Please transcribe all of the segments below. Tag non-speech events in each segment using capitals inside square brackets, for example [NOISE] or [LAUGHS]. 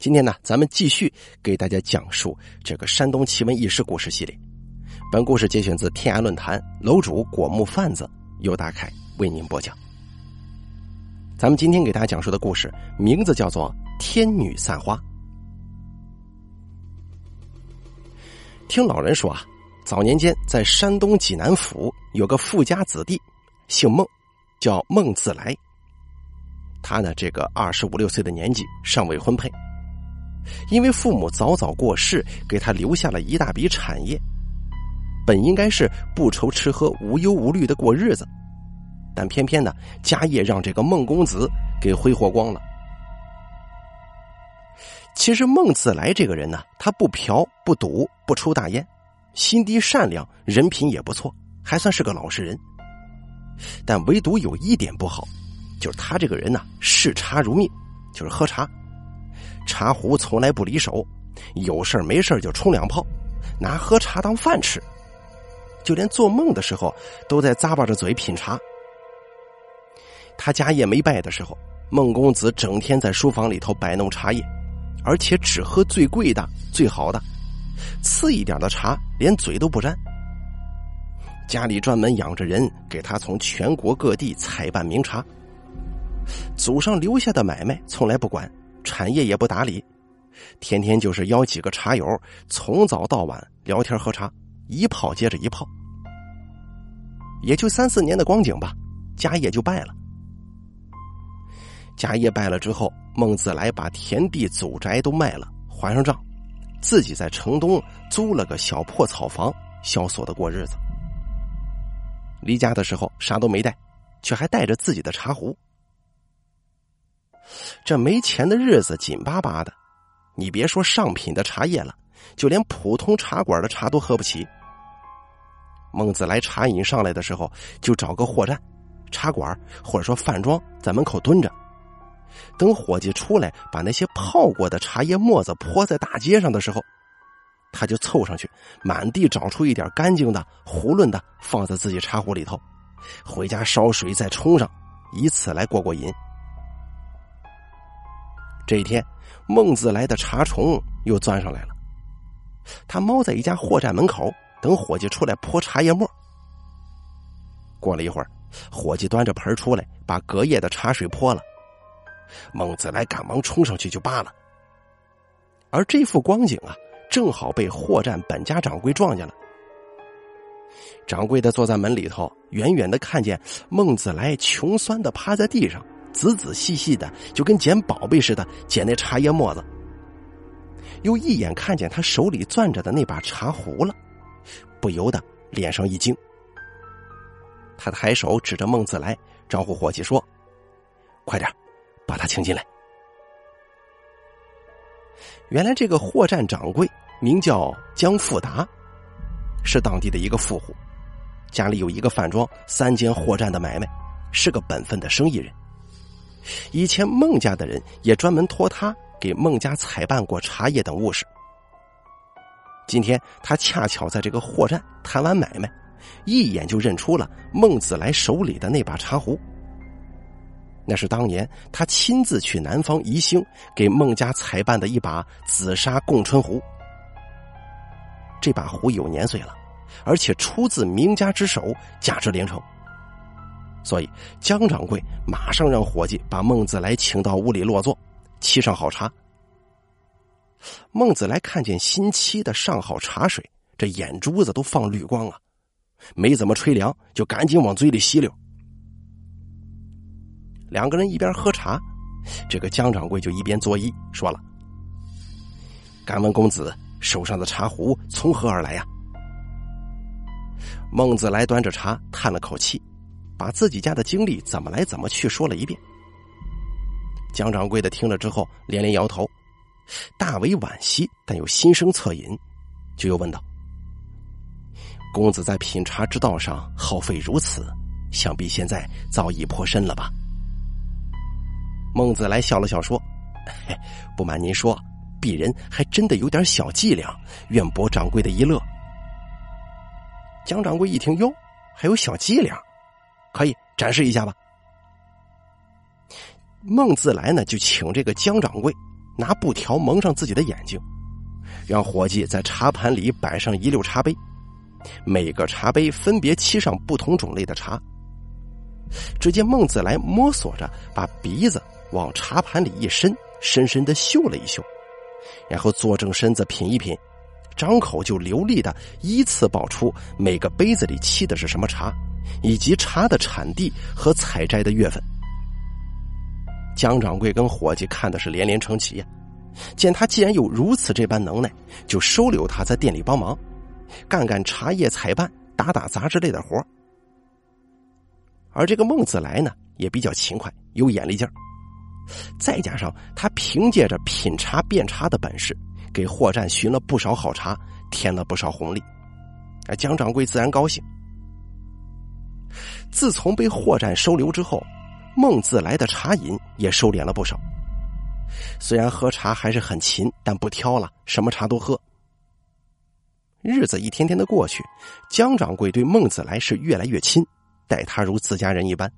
今天呢，咱们继续给大家讲述这个山东奇闻异事故事系列。本故事节选自天涯论坛楼主果木贩子由大凯为您播讲。咱们今天给大家讲述的故事名字叫做《天女散花》。听老人说啊，早年间在山东济南府有个富家子弟，姓孟，叫孟自来。他呢，这个二十五六岁的年纪，尚未婚配。因为父母早早过世，给他留下了一大笔产业，本应该是不愁吃喝、无忧无虑的过日子，但偏偏呢，家业让这个孟公子给挥霍光了。其实孟子来这个人呢，他不嫖、不赌、不抽大烟，心地善良，人品也不错，还算是个老实人。但唯独有一点不好，就是他这个人呢，视茶如命，就是喝茶。茶壶从来不离手，有事没事就冲两泡，拿喝茶当饭吃，就连做梦的时候都在咂巴着嘴品茶。他家业没败的时候，孟公子整天在书房里头摆弄茶叶，而且只喝最贵的、最好的，次一点的茶连嘴都不沾。家里专门养着人给他从全国各地采办名茶，祖上留下的买卖从来不管。产业也不打理，天天就是邀几个茶友，从早到晚聊天喝茶，一泡接着一泡，也就三四年的光景吧，家业就败了。家业败了之后，孟子来把田地祖宅都卖了，还上账，自己在城东租了个小破草房，萧索的过日子。离家的时候啥都没带，却还带着自己的茶壶。这没钱的日子紧巴巴的，你别说上品的茶叶了，就连普通茶馆的茶都喝不起。孟子来茶饮上来的时候，就找个货站、茶馆或者说饭庄在门口蹲着，等伙计出来把那些泡过的茶叶沫子泼在大街上的时候，他就凑上去，满地找出一点干净的、囫囵的，放在自己茶壶里头，回家烧水再冲上，以此来过过瘾。这一天，孟子来的茶虫又钻上来了。他猫在一家货站门口，等伙计出来泼茶叶沫。过了一会儿，伙计端着盆出来，把隔夜的茶水泼了。孟子来赶忙冲上去就扒了。而这副光景啊，正好被货站本家掌柜撞见了。掌柜的坐在门里头，远远的看见孟子来穷酸的趴在地上。仔仔细细的，就跟捡宝贝似的捡那茶叶沫子，又一眼看见他手里攥着的那把茶壶了，不由得脸上一惊。他抬手指着孟子来，招呼伙计说：“快点，把他请进来。”原来这个货站掌柜名叫江富达，是当地的一个富户，家里有一个饭庄、三间货站的买卖，是个本分的生意人。以前孟家的人也专门托他给孟家采办过茶叶等物事。今天他恰巧在这个货站谈完买卖，一眼就认出了孟子来手里的那把茶壶。那是当年他亲自去南方宜兴给孟家采办的一把紫砂供春壶。这把壶有年岁了，而且出自名家之手，价值连城。所以，江掌柜马上让伙计把孟子来请到屋里落座，沏上好茶。孟子来看见新沏的上好茶水，这眼珠子都放绿光啊，没怎么吹凉，就赶紧往嘴里吸溜。两个人一边喝茶，这个江掌柜就一边作揖，说了：“敢问公子手上的茶壶从何而来呀？”孟子来端着茶，叹了口气。把自己家的经历怎么来怎么去说了一遍。江掌柜的听了之后连连摇头，大为惋惜，但又心生恻隐，就又问道：“公子在品茶之道上耗费如此，想必现在早已颇深了吧？”孟子来笑了笑说：“ [LAUGHS] 不瞒您说，鄙人还真的有点小伎俩，愿博掌柜的一乐。”江掌柜一听，哟，还有小伎俩。可以展示一下吧。孟自来呢，就请这个江掌柜拿布条蒙上自己的眼睛，让伙计在茶盘里摆上一溜茶杯，每个茶杯分别沏上不同种类的茶。只见孟子来摸索着，把鼻子往茶盘里一伸，深深的嗅了一嗅，然后坐正身子品一品，张口就流利的依次报出每个杯子里沏的是什么茶，以及茶的产地和采摘的月份。江掌柜跟伙计看的是连连称奇呀，见他既然有如此这般能耐，就收留他在店里帮忙，干干茶叶采办、打打杂之类的活而这个孟子来呢，也比较勤快，有眼力劲儿，再加上他凭借着品茶辨茶的本事，给货站寻了不少好茶，添了不少红利，啊，江掌柜自然高兴。自从被货站收留之后。孟自来的茶饮也收敛了不少，虽然喝茶还是很勤，但不挑了，什么茶都喝。日子一天天的过去，江掌柜对孟子来是越来越亲，待他如自家人一般。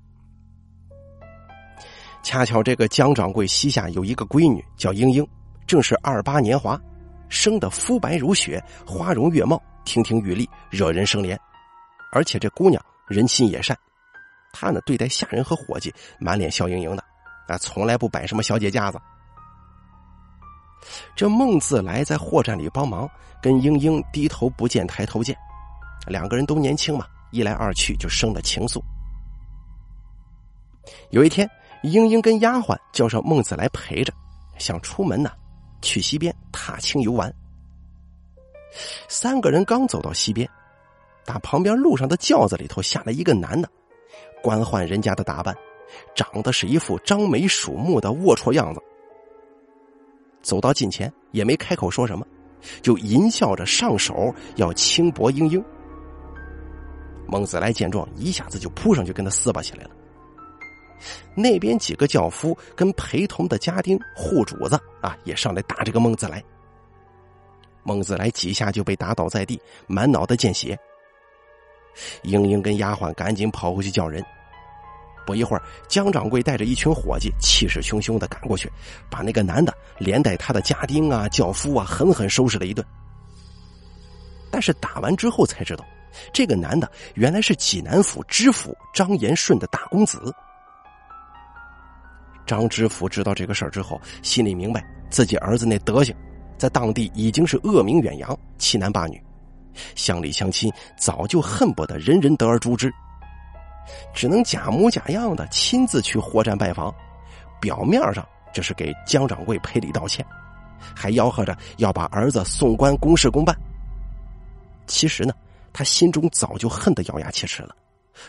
恰巧这个江掌柜膝下有一个闺女，叫英英，正是二八年华，生的肤白如雪，花容月貌，亭亭玉立，惹人生怜。而且这姑娘人心也善。他呢，对待下人和伙计，满脸笑盈盈的，啊，从来不摆什么小姐架子。这孟自来在货站里帮忙，跟英英低头不见抬头见，两个人都年轻嘛，一来二去就生了情愫。有一天，英英跟丫鬟叫上孟子来陪着，想出门呢，去溪边踏青游玩。三个人刚走到溪边，打旁边路上的轿子里头下来一个男的。官宦人家的打扮，长得是一副张眉鼠目的龌龊样子。走到近前，也没开口说什么，就淫笑着上手要轻薄英英。孟子来见状，一下子就扑上去跟他撕巴起来了。那边几个轿夫跟陪同的家丁、户主子啊，也上来打这个孟子来。孟子来几下就被打倒在地，满脑袋见血。英英跟丫鬟赶紧跑回去叫人。不一会儿，江掌柜带着一群伙计，气势汹汹的赶过去，把那个男的连带他的家丁啊、轿夫啊，狠狠收拾了一顿。但是打完之后才知道，这个男的原来是济南府知府张延顺的大公子。张知府知道这个事儿之后，心里明白自己儿子那德行，在当地已经是恶名远扬，欺男霸女。乡里乡亲早就恨不得人人得而诛之，只能假模假样的亲自去货站拜访，表面上这是给江掌柜赔礼道歉，还吆喝着要把儿子送官公事公办。其实呢，他心中早就恨得咬牙切齿了，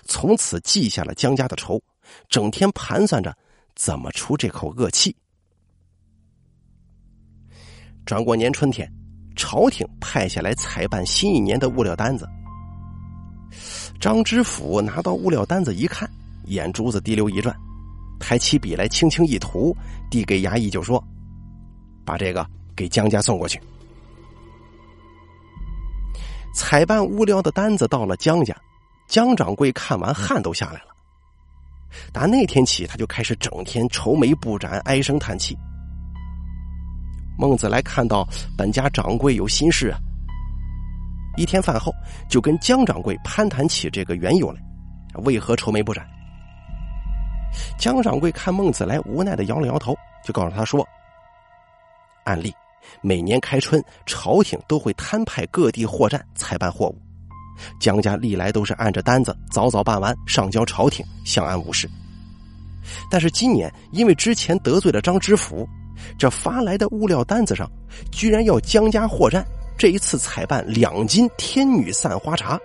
从此记下了江家的仇，整天盘算着怎么出这口恶气。转过年春天。朝廷派下来采办新一年的物料单子。张知府拿到物料单子一看，眼珠子滴溜一转，抬起笔来轻轻一涂，递给衙役就说：“把这个给江家送过去。”采办物料的单子到了江家，江掌柜看完汗都下来了。打那天起，他就开始整天愁眉不展，唉声叹气。孟子来看到本家掌柜有心事啊，一天饭后就跟江掌柜攀谈起这个缘由来，为何愁眉不展？江掌柜看孟子来无奈的摇了摇头，就告诉他说：“按例，每年开春，朝廷都会摊派各地货站采办货物，江家历来都是按着单子早早办完，上交朝廷，相安无事。但是今年因为之前得罪了张知府。”这发来的物料单子上，居然要江家货站这一次采办两斤天女散花茶。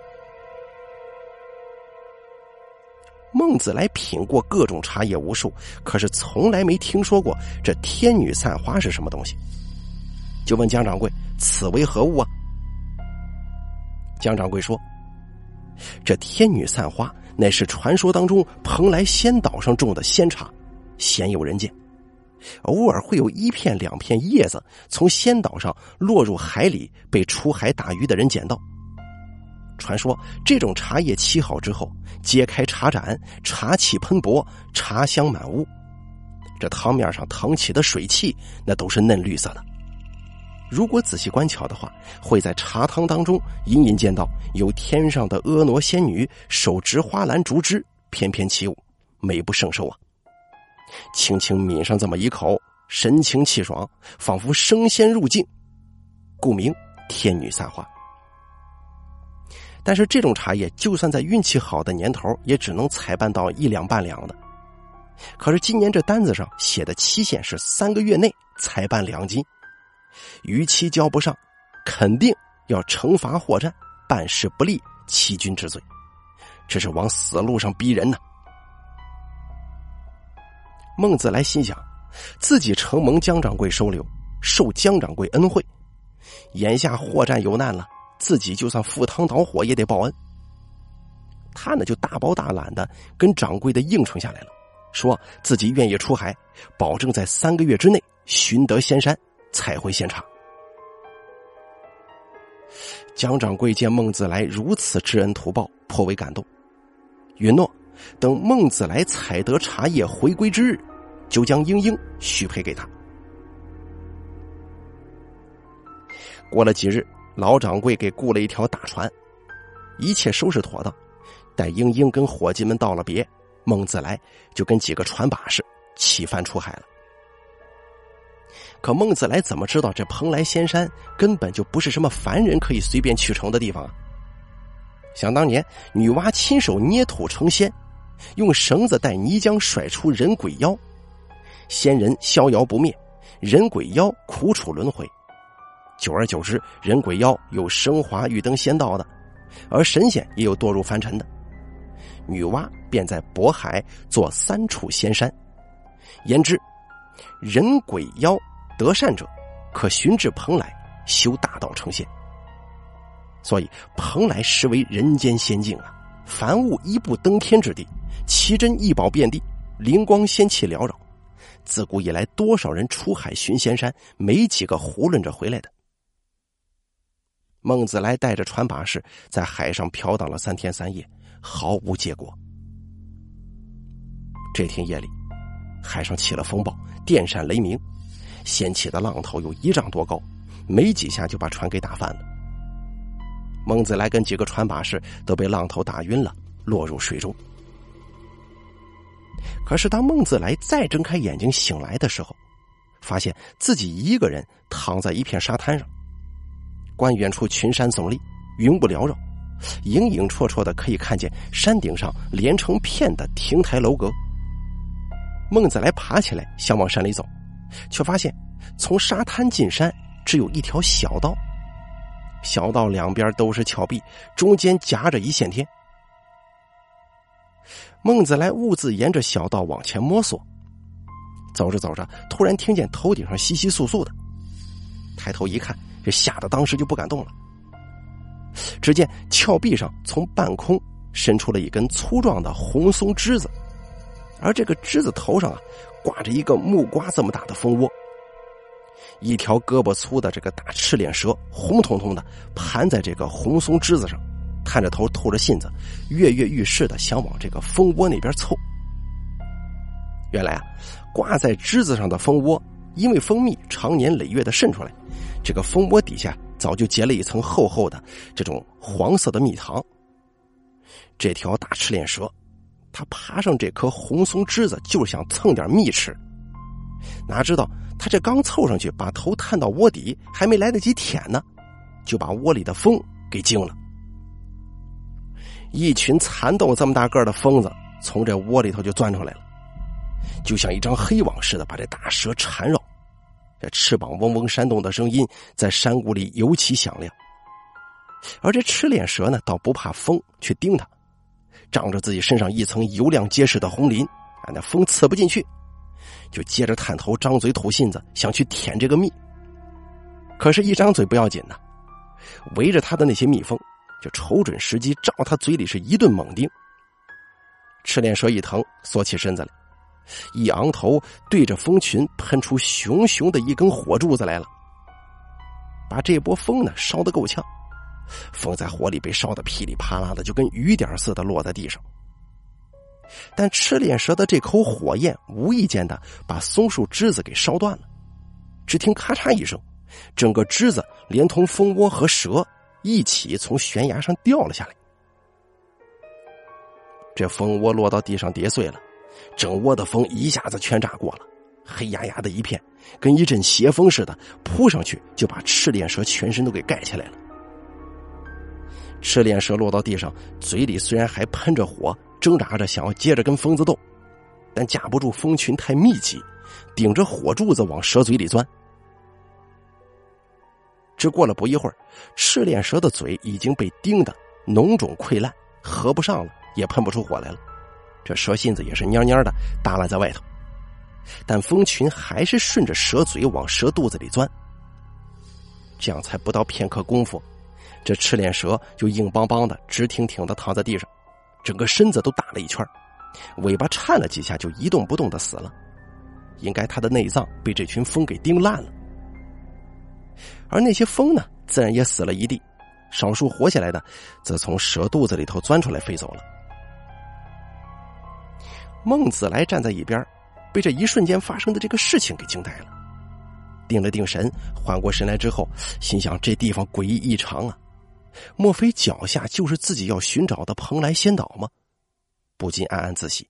孟子来品过各种茶叶无数，可是从来没听说过这天女散花是什么东西，就问江掌柜：“此为何物啊？”江掌柜说：“这天女散花乃是传说当中蓬莱仙岛上种的仙茶，鲜有人见。”偶尔会有一片两片叶子从仙岛上落入海里，被出海打鱼的人捡到。传说这种茶叶沏好之后，揭开茶盏，茶气喷薄，茶香满屋。这汤面上腾起的水汽，那都是嫩绿色的。如果仔细观瞧的话，会在茶汤当中隐隐见到有天上的婀娜仙女手执花篮竹枝翩翩起舞，美不胜收啊！轻轻抿上这么一口，神清气爽，仿佛升仙入境。故名天女散花。但是这种茶叶，就算在运气好的年头，也只能采办到一两半两的。可是今年这单子上写的期限是三个月内采办两斤，逾期交不上，肯定要惩罚货站，办事不力，欺君之罪。这是往死路上逼人呢。孟子来心想，自己承蒙江掌柜收留，受江掌柜恩惠，眼下货栈有难了。自己就算赴汤蹈火也得报恩。他呢就大包大揽的跟掌柜的应承下来了，说自己愿意出海，保证在三个月之内寻得仙山，采回仙茶。江掌柜见孟子来如此知恩图报，颇为感动，允诺等孟子来采得茶叶回归之日，就将英英许配给他。过了几日。老掌柜给雇了一条大船，一切收拾妥当。待英英跟伙计们道了别，孟子来就跟几个船把式起帆出海了。可孟子来怎么知道这蓬莱仙山根本就不是什么凡人可以随便去成的地方啊？想当年，女娲亲手捏土成仙，用绳子带泥浆甩出人鬼妖，仙人逍遥不灭，人鬼妖苦楚轮回。久而久之，人鬼妖有升华欲登仙道的，而神仙也有堕入凡尘的。女娲便在渤海做三处仙山，言之，人鬼妖得善者，可寻至蓬莱修大道成仙。所以，蓬莱实为人间仙境啊，凡物一步登天之地，奇珍异宝遍地，灵光仙气缭绕。自古以来，多少人出海寻仙山，没几个囫囵着回来的。孟子来带着船把式在海上飘荡了三天三夜，毫无结果。这天夜里，海上起了风暴，电闪雷鸣，掀起的浪头有一丈多高，没几下就把船给打翻了。孟子来跟几个船把式都被浪头打晕了，落入水中。可是当孟子来再睁开眼睛醒来的时候，发现自己一个人躺在一片沙滩上。观远处群山耸立，云雾缭绕，影影绰绰的可以看见山顶上连成片的亭台楼阁。孟子来爬起来想往山里走，却发现从沙滩进山只有一条小道，小道两边都是峭壁，中间夹着一线天。孟子来兀自沿着小道往前摸索，走着走着，突然听见头顶上窸窸窣窣的，抬头一看。这吓得当时就不敢动了。只见峭壁上从半空伸出了一根粗壮的红松枝子，而这个枝子头上啊挂着一个木瓜这么大的蜂窝。一条胳膊粗的这个大赤脸蛇，红彤彤的盘在这个红松枝子上，探着头透着信子，跃跃欲试的想往这个蜂窝那边凑。原来啊，挂在枝子上的蜂窝，因为蜂蜜常年累月的渗出来。这个蜂窝底下早就结了一层厚厚的这种黄色的蜜糖。这条大赤脸蛇，它爬上这棵红松枝子，就是想蹭点蜜吃。哪知道它这刚凑上去，把头探到窝底，还没来得及舔呢，就把窝里的蜂给惊了。一群蚕豆这么大个的蜂子从这窝里头就钻出来了，就像一张黑网似的，把这大蛇缠绕。这翅膀嗡嗡扇动的声音在山谷里尤其响亮，而这赤脸蛇呢，倒不怕风去叮它，仗着自己身上一层油亮结实的红鳞，啊，那风刺不进去，就接着探头张嘴吐信子，想去舔这个蜜。可是，一张嘴不要紧呐，围着他的那些蜜蜂就瞅准时机，照他嘴里是一顿猛叮。赤脸蛇一疼，缩起身子来。一昂头，对着蜂群喷出熊熊的一根火柱子来了，把这波蜂呢烧得够呛，蜂在火里被烧得噼里啪啦的，就跟雨点似的落在地上。但赤练蛇的这口火焰无意间的把松树枝子给烧断了，只听咔嚓一声，整个枝子连同蜂窝和蛇一起从悬崖上掉了下来。这蜂窝落到地上跌碎了，整窝的蜂一下子全炸过了，黑压压的一片，跟一阵邪风似的扑上去，就把赤练蛇全身都给盖起来了。赤练蛇落到地上，嘴里虽然还喷着火。挣扎着想要接着跟疯子斗，但架不住蜂群太密集，顶着火柱子往蛇嘴里钻。只过了不一会儿，赤练蛇的嘴已经被叮得脓肿溃烂，合不上了，也喷不出火来了。这蛇信子也是蔫蔫的耷拉在外头，但蜂群还是顺着蛇嘴往蛇肚子里钻。这样才不到片刻功夫，这赤练蛇就硬邦邦的、直挺挺的躺在地上。整个身子都打了一圈，尾巴颤了几下就一动不动的死了，应该他的内脏被这群蜂给叮烂了。而那些蜂呢，自然也死了一地，少数活下来的，则从蛇肚子里头钻出来飞走了。孟子来站在一边，被这一瞬间发生的这个事情给惊呆了，定了定神，缓过神来之后，心想这地方诡异异常啊。莫非脚下就是自己要寻找的蓬莱仙岛吗？不禁暗暗自喜，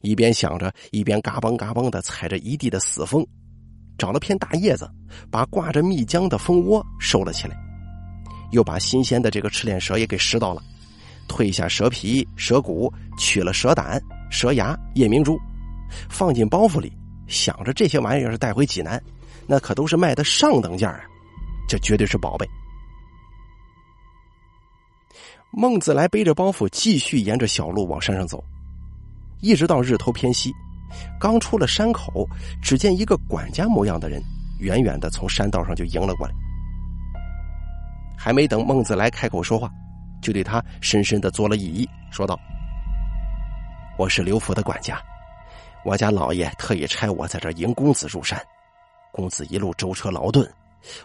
一边想着，一边嘎嘣嘎嘣的踩着一地的死蜂，找了片大叶子，把挂着蜜浆的蜂窝收了起来，又把新鲜的这个赤练蛇也给拾到了，褪下蛇皮、蛇骨，取了蛇胆、蛇牙、夜明珠，放进包袱里，想着这些玩意儿是带回济南，那可都是卖的上等价啊，这绝对是宝贝。孟子来背着包袱，继续沿着小路往山上走，一直到日头偏西。刚出了山口，只见一个管家模样的人，远远的从山道上就迎了过来。还没等孟子来开口说话，就对他深深的做了一揖，说道：“我是刘府的管家，我家老爷特意差我在这迎公子入山。公子一路舟车劳顿，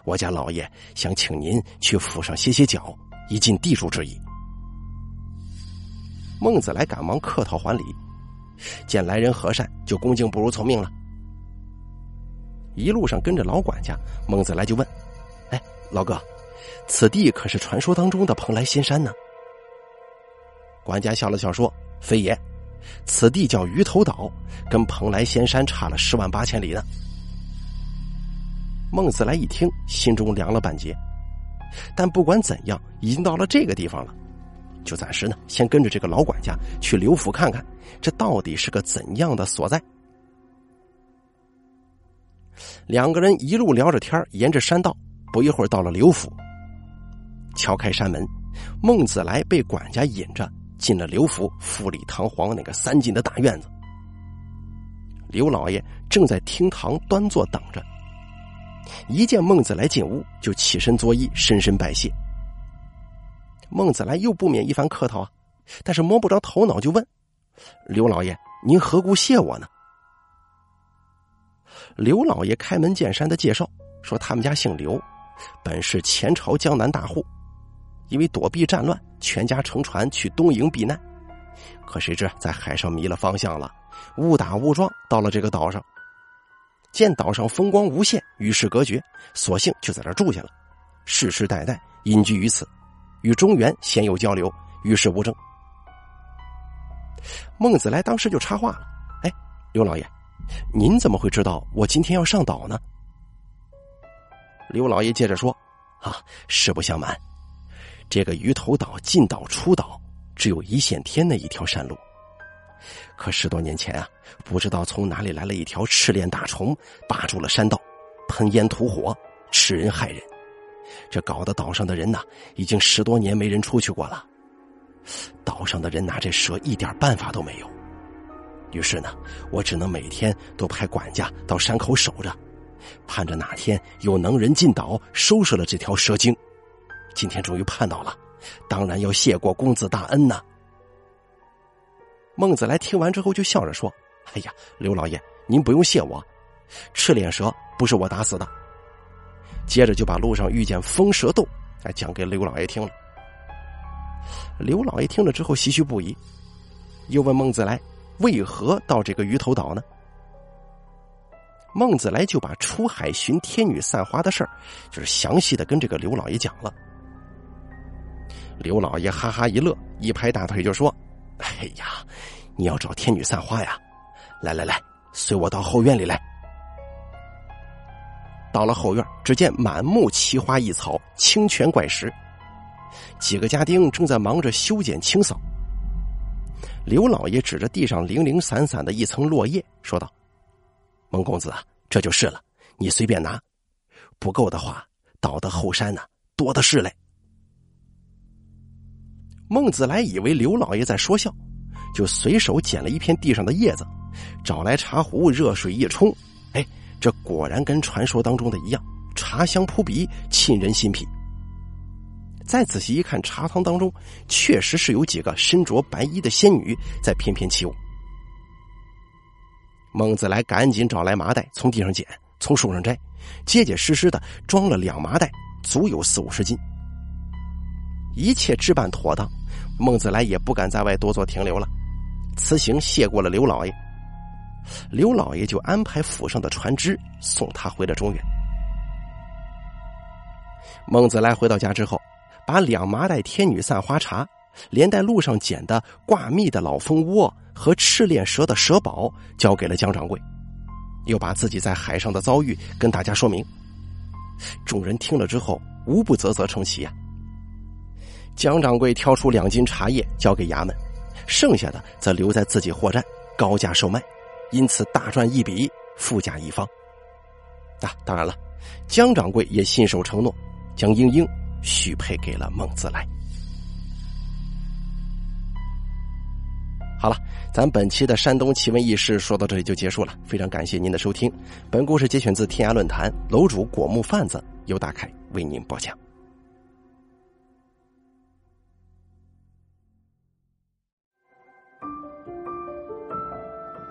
我家老爷想请您去府上歇歇脚，以尽地主之谊。”孟子来赶忙客套还礼，见来人和善，就恭敬不如从命了。一路上跟着老管家，孟子来就问：“哎，老哥，此地可是传说当中的蓬莱仙山呢？”管家笑了笑说：“非也，此地叫鱼头岛，跟蓬莱仙山差了十万八千里呢。”孟子来一听，心中凉了半截，但不管怎样，已经到了这个地方了。就暂时呢，先跟着这个老管家去刘府看看，这到底是个怎样的所在。两个人一路聊着天沿着山道，不一会儿到了刘府。敲开山门，孟子来被管家引着进了刘府富丽堂皇那个三进的大院子。刘老爷正在厅堂端坐等着，一见孟子来进屋，就起身作揖，深深拜谢。孟子来又不免一番客套啊，但是摸不着头脑，就问：“刘老爷，您何故谢我呢？”刘老爷开门见山的介绍说：“他们家姓刘，本是前朝江南大户，因为躲避战乱，全家乘船去东营避难。可谁知在海上迷了方向了，误打误撞到了这个岛上，见岛上风光无限，与世隔绝，索性就在这住下了，世世代代隐居于此。”与中原鲜有交流，与世无争。孟子来当时就插话了：“哎，刘老爷，您怎么会知道我今天要上岛呢？”刘老爷接着说：“啊，实不相瞒，这个鱼头岛进岛出岛只有一线天的一条山路。可十多年前啊，不知道从哪里来了一条赤练大虫，霸住了山道，喷烟吐火，吃人害人。”这搞得岛上的人呐，已经十多年没人出去过了。岛上的人拿这蛇一点办法都没有。于是呢，我只能每天都派管家到山口守着，盼着哪天有能人进岛收拾了这条蛇精。今天终于盼到了，当然要谢过公子大恩呐。孟子来听完之后就笑着说：“哎呀，刘老爷，您不用谢我，赤脸蛇不是我打死的。”接着就把路上遇见风蛇斗，哎，讲给刘老爷听了。刘老爷听了之后唏嘘不已，又问孟子来为何到这个鱼头岛呢？孟子来就把出海寻天女散花的事儿，就是详细的跟这个刘老爷讲了。刘老爷哈哈一乐，一拍大腿就说：“哎呀，你要找天女散花呀？来来来，随我到后院里来。”到了后院，只见满目奇花异草、清泉怪石，几个家丁正在忙着修剪清扫。刘老爷指着地上零零散散的一层落叶，说道：“孟公子啊，这就是了，你随便拿，不够的话，倒的后山呢，多的是嘞。”孟子来以为刘老爷在说笑，就随手捡了一片地上的叶子，找来茶壶，热水一冲，这果然跟传说当中的一样，茶香扑鼻，沁人心脾。再仔细一看，茶汤当中确实是有几个身着白衣的仙女在翩翩起舞。孟子来赶紧找来麻袋，从地上捡，从树上摘，结结实实的装了两麻袋，足有四五十斤。一切置办妥当，孟子来也不敢在外多做停留了。此行谢过了刘老爷，刘老爷就安排府上的船只送他回了中原。孟子来回到家之后，把两麻袋天女散花茶，连带路上捡的挂蜜的老蜂窝和赤练蛇的蛇宝交给了江掌柜，又把自己在海上的遭遇跟大家说明。众人听了之后，无不啧啧称奇呀。江掌柜挑出两斤茶叶交给衙门，剩下的则留在自己货栈高价售卖，因此大赚一笔，富甲一方。啊，当然了，江掌柜也信守承诺，将英英许配给了孟子来。好了，咱本期的山东奇闻异事说到这里就结束了，非常感谢您的收听。本故事节选自天涯论坛，楼主果木贩子由大凯为您播讲。